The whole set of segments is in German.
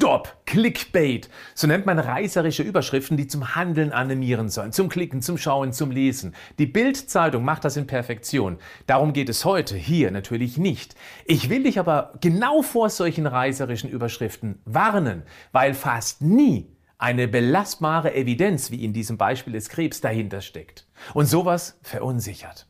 Stopp! Clickbait! So nennt man reißerische Überschriften, die zum Handeln animieren sollen, zum Klicken, zum Schauen, zum Lesen. Die Bild-Zeitung macht das in Perfektion. Darum geht es heute hier natürlich nicht. Ich will dich aber genau vor solchen reißerischen Überschriften warnen, weil fast nie eine belastbare Evidenz, wie in diesem Beispiel des Krebs, dahinter steckt. Und sowas verunsichert.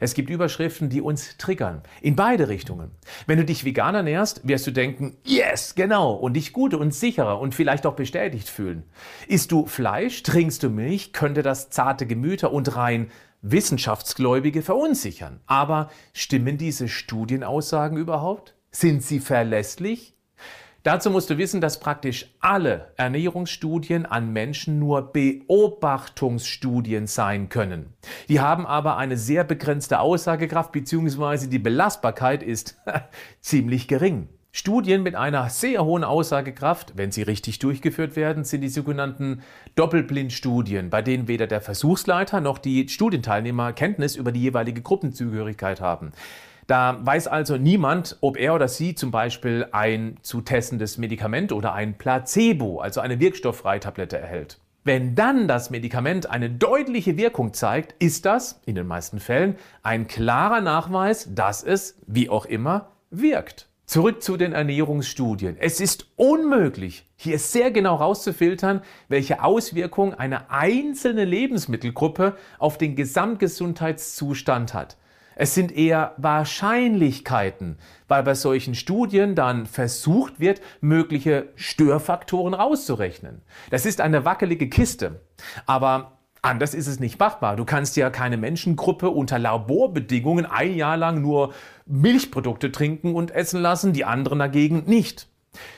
Es gibt Überschriften, die uns triggern. In beide Richtungen. Wenn du dich vegan ernährst, wirst du denken, yes, genau, und dich gut und sicherer und vielleicht auch bestätigt fühlen. Isst du Fleisch, trinkst du Milch, könnte das zarte Gemüter und rein Wissenschaftsgläubige verunsichern. Aber stimmen diese Studienaussagen überhaupt? Sind sie verlässlich? Dazu musst du wissen, dass praktisch alle Ernährungsstudien an Menschen nur Beobachtungsstudien sein können. Die haben aber eine sehr begrenzte Aussagekraft bzw. die Belastbarkeit ist ziemlich gering. Studien mit einer sehr hohen Aussagekraft, wenn sie richtig durchgeführt werden, sind die sogenannten Doppelblindstudien, bei denen weder der Versuchsleiter noch die Studienteilnehmer Kenntnis über die jeweilige Gruppenzugehörigkeit haben. Da weiß also niemand, ob er oder sie zum Beispiel ein zu testendes Medikament oder ein Placebo, also eine Wirkstofffreitablette erhält. Wenn dann das Medikament eine deutliche Wirkung zeigt, ist das, in den meisten Fällen, ein klarer Nachweis, dass es, wie auch immer, wirkt. Zurück zu den Ernährungsstudien. Es ist unmöglich, hier sehr genau rauszufiltern, welche Auswirkungen eine einzelne Lebensmittelgruppe auf den Gesamtgesundheitszustand hat. Es sind eher Wahrscheinlichkeiten, weil bei solchen Studien dann versucht wird, mögliche Störfaktoren rauszurechnen. Das ist eine wackelige Kiste. Aber Anders ist es nicht machbar. Du kannst ja keine Menschengruppe unter Laborbedingungen ein Jahr lang nur Milchprodukte trinken und essen lassen, die anderen dagegen nicht.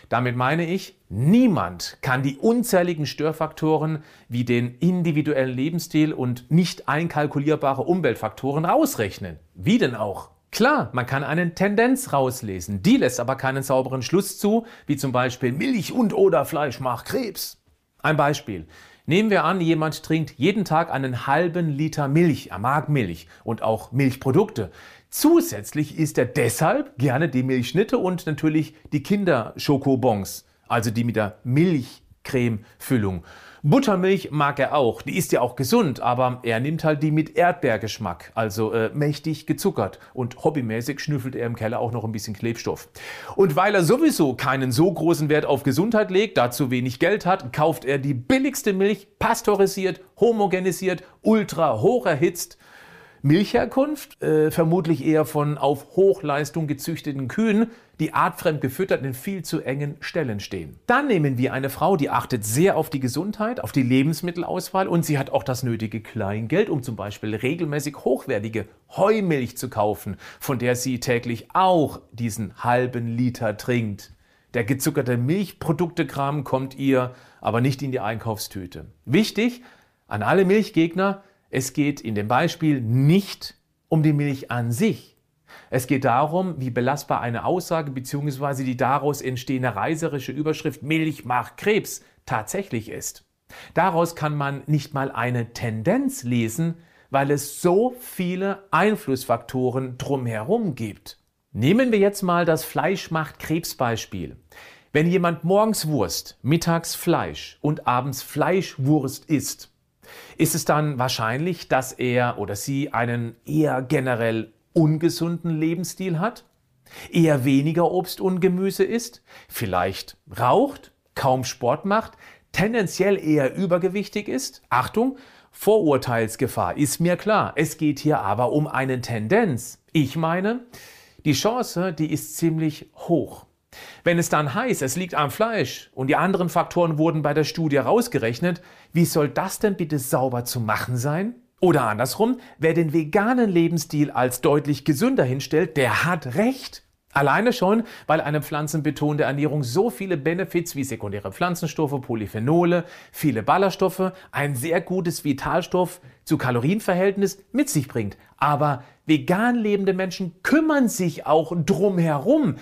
Damit meine ich, niemand kann die unzähligen Störfaktoren wie den individuellen Lebensstil und nicht einkalkulierbare Umweltfaktoren rausrechnen. Wie denn auch? Klar, man kann eine Tendenz rauslesen, die lässt aber keinen sauberen Schluss zu, wie zum Beispiel Milch und oder Fleisch macht Krebs. Ein Beispiel. Nehmen wir an, jemand trinkt jeden Tag einen halben Liter Milch, er mag Milch und auch Milchprodukte. Zusätzlich isst er deshalb gerne die Milchschnitte und natürlich die Kinderschokobons, also die mit der Milchcreme-Füllung. Buttermilch mag er auch, die ist ja auch gesund, aber er nimmt halt die mit Erdbeergeschmack, also äh, mächtig gezuckert und hobbymäßig schnüffelt er im Keller auch noch ein bisschen Klebstoff. Und weil er sowieso keinen so großen Wert auf Gesundheit legt, dazu wenig Geld hat, kauft er die billigste Milch, pasteurisiert, homogenisiert, ultra hoch erhitzt Milchherkunft, äh, vermutlich eher von auf Hochleistung gezüchteten Kühen, die artfremd gefüttert in viel zu engen Stellen stehen. Dann nehmen wir eine Frau, die achtet sehr auf die Gesundheit, auf die Lebensmittelauswahl und sie hat auch das nötige Kleingeld, um zum Beispiel regelmäßig hochwertige Heumilch zu kaufen, von der sie täglich auch diesen halben Liter trinkt. Der gezuckerte Milchproduktekram kommt ihr aber nicht in die Einkaufstüte. Wichtig an alle Milchgegner, es geht in dem Beispiel nicht um die Milch an sich. Es geht darum, wie belastbar eine Aussage bzw. die daraus entstehende reiserische Überschrift Milch macht Krebs tatsächlich ist. Daraus kann man nicht mal eine Tendenz lesen, weil es so viele Einflussfaktoren drumherum gibt. Nehmen wir jetzt mal das Fleisch macht Krebs Beispiel. Wenn jemand morgens Wurst, mittags Fleisch und abends Fleischwurst isst, ist es dann wahrscheinlich, dass er oder sie einen eher generell ungesunden Lebensstil hat? Eher weniger Obst und Gemüse isst? Vielleicht raucht? Kaum Sport macht? Tendenziell eher übergewichtig ist? Achtung, Vorurteilsgefahr ist mir klar. Es geht hier aber um eine Tendenz. Ich meine, die Chance, die ist ziemlich hoch. Wenn es dann heißt, es liegt am Fleisch und die anderen Faktoren wurden bei der Studie rausgerechnet, wie soll das denn bitte sauber zu machen sein? Oder andersrum, wer den veganen Lebensstil als deutlich gesünder hinstellt, der hat recht. Alleine schon, weil eine pflanzenbetonte Ernährung so viele Benefits wie sekundäre Pflanzenstoffe, Polyphenole, viele Ballaststoffe, ein sehr gutes Vitalstoff zu Kalorienverhältnis mit sich bringt. Aber vegan lebende Menschen kümmern sich auch drumherum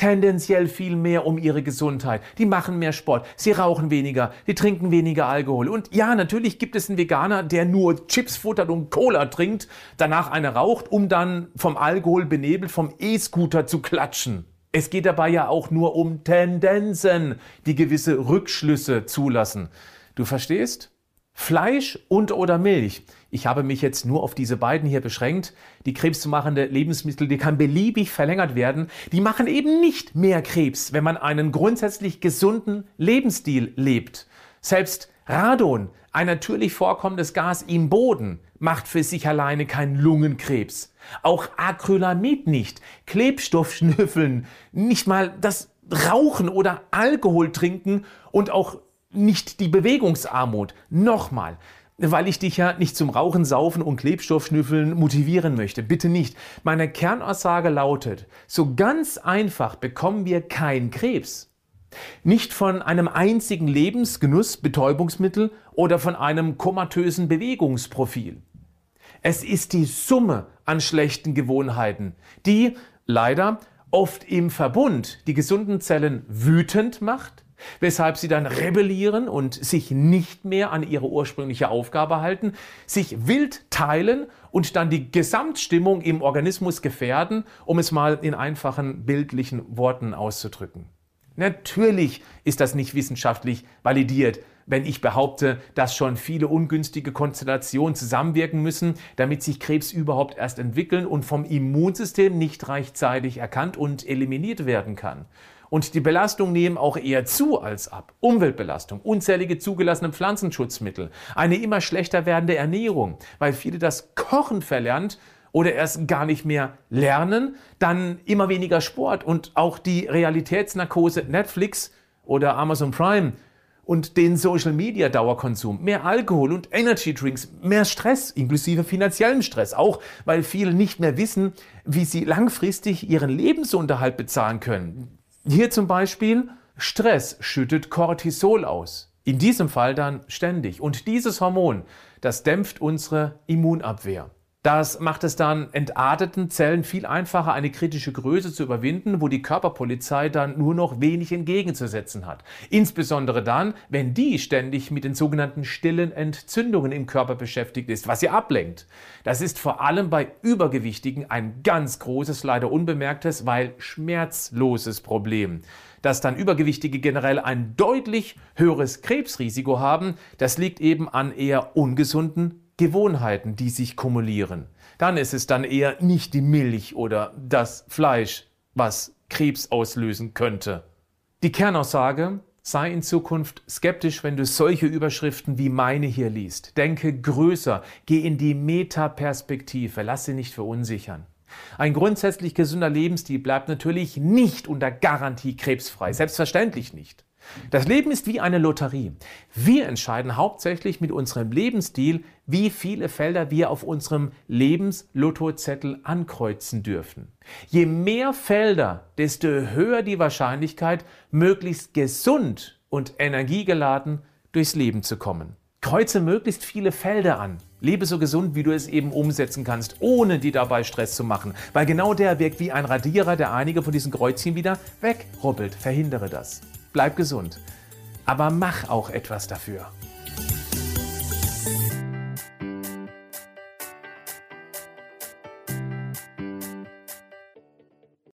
tendenziell viel mehr um ihre Gesundheit. Die machen mehr Sport, sie rauchen weniger, die trinken weniger Alkohol. Und ja, natürlich gibt es einen Veganer, der nur Chips futtert und Cola trinkt, danach eine raucht, um dann vom Alkohol benebelt vom E-Scooter zu klatschen. Es geht dabei ja auch nur um Tendenzen, die gewisse Rückschlüsse zulassen. Du verstehst? Fleisch und oder Milch. Ich habe mich jetzt nur auf diese beiden hier beschränkt. Die krebszumachende Lebensmittel, die kann beliebig verlängert werden. Die machen eben nicht mehr Krebs, wenn man einen grundsätzlich gesunden Lebensstil lebt. Selbst Radon, ein natürlich vorkommendes Gas im Boden, macht für sich alleine keinen Lungenkrebs. Auch Acrylamid nicht. Klebstoff schnüffeln, nicht mal das Rauchen oder Alkohol trinken und auch nicht die Bewegungsarmut. Nochmal, weil ich dich ja nicht zum Rauchen, Saufen und Klebstoffschnüffeln motivieren möchte. Bitte nicht. Meine Kernaussage lautet, so ganz einfach bekommen wir keinen Krebs. Nicht von einem einzigen Lebensgenuss, Betäubungsmittel oder von einem komatösen Bewegungsprofil. Es ist die Summe an schlechten Gewohnheiten, die leider oft im Verbund die gesunden Zellen wütend macht, weshalb sie dann rebellieren und sich nicht mehr an ihre ursprüngliche Aufgabe halten, sich wild teilen und dann die Gesamtstimmung im Organismus gefährden, um es mal in einfachen bildlichen Worten auszudrücken. Natürlich ist das nicht wissenschaftlich validiert, wenn ich behaupte, dass schon viele ungünstige Konstellationen zusammenwirken müssen, damit sich Krebs überhaupt erst entwickeln und vom Immunsystem nicht rechtzeitig erkannt und eliminiert werden kann. Und die Belastungen nehmen auch eher zu als ab. Umweltbelastung, unzählige zugelassene Pflanzenschutzmittel, eine immer schlechter werdende Ernährung, weil viele das Kochen verlernt oder erst gar nicht mehr lernen, dann immer weniger Sport und auch die Realitätsnarkose Netflix oder Amazon Prime und den Social Media Dauerkonsum, mehr Alkohol und Energy Drinks, mehr Stress, inklusive finanziellen Stress, auch weil viele nicht mehr wissen, wie sie langfristig ihren Lebensunterhalt bezahlen können. Hier zum Beispiel Stress schüttet Cortisol aus. In diesem Fall dann ständig. Und dieses Hormon, das dämpft unsere Immunabwehr. Das macht es dann entarteten Zellen viel einfacher, eine kritische Größe zu überwinden, wo die Körperpolizei dann nur noch wenig entgegenzusetzen hat. Insbesondere dann, wenn die ständig mit den sogenannten stillen Entzündungen im Körper beschäftigt ist, was sie ablenkt. Das ist vor allem bei Übergewichtigen ein ganz großes, leider unbemerktes, weil schmerzloses Problem. Dass dann Übergewichtige generell ein deutlich höheres Krebsrisiko haben, das liegt eben an eher ungesunden Gewohnheiten, die sich kumulieren. Dann ist es dann eher nicht die Milch oder das Fleisch, was Krebs auslösen könnte. Die Kernaussage, sei in Zukunft skeptisch, wenn du solche Überschriften wie meine hier liest. Denke größer, geh in die Metaperspektive, lass sie nicht verunsichern. Ein grundsätzlich gesunder Lebensstil bleibt natürlich nicht unter Garantie krebsfrei, selbstverständlich nicht. Das Leben ist wie eine Lotterie. Wir entscheiden hauptsächlich mit unserem Lebensstil, wie viele Felder wir auf unserem Lebenslottozettel ankreuzen dürfen. Je mehr Felder, desto höher die Wahrscheinlichkeit, möglichst gesund und energiegeladen durchs Leben zu kommen. Kreuze möglichst viele Felder an. Lebe so gesund, wie du es eben umsetzen kannst, ohne dir dabei Stress zu machen. Weil genau der wirkt wie ein Radierer, der einige von diesen Kreuzchen wieder wegrubbelt. Verhindere das bleib gesund. Aber mach auch etwas dafür.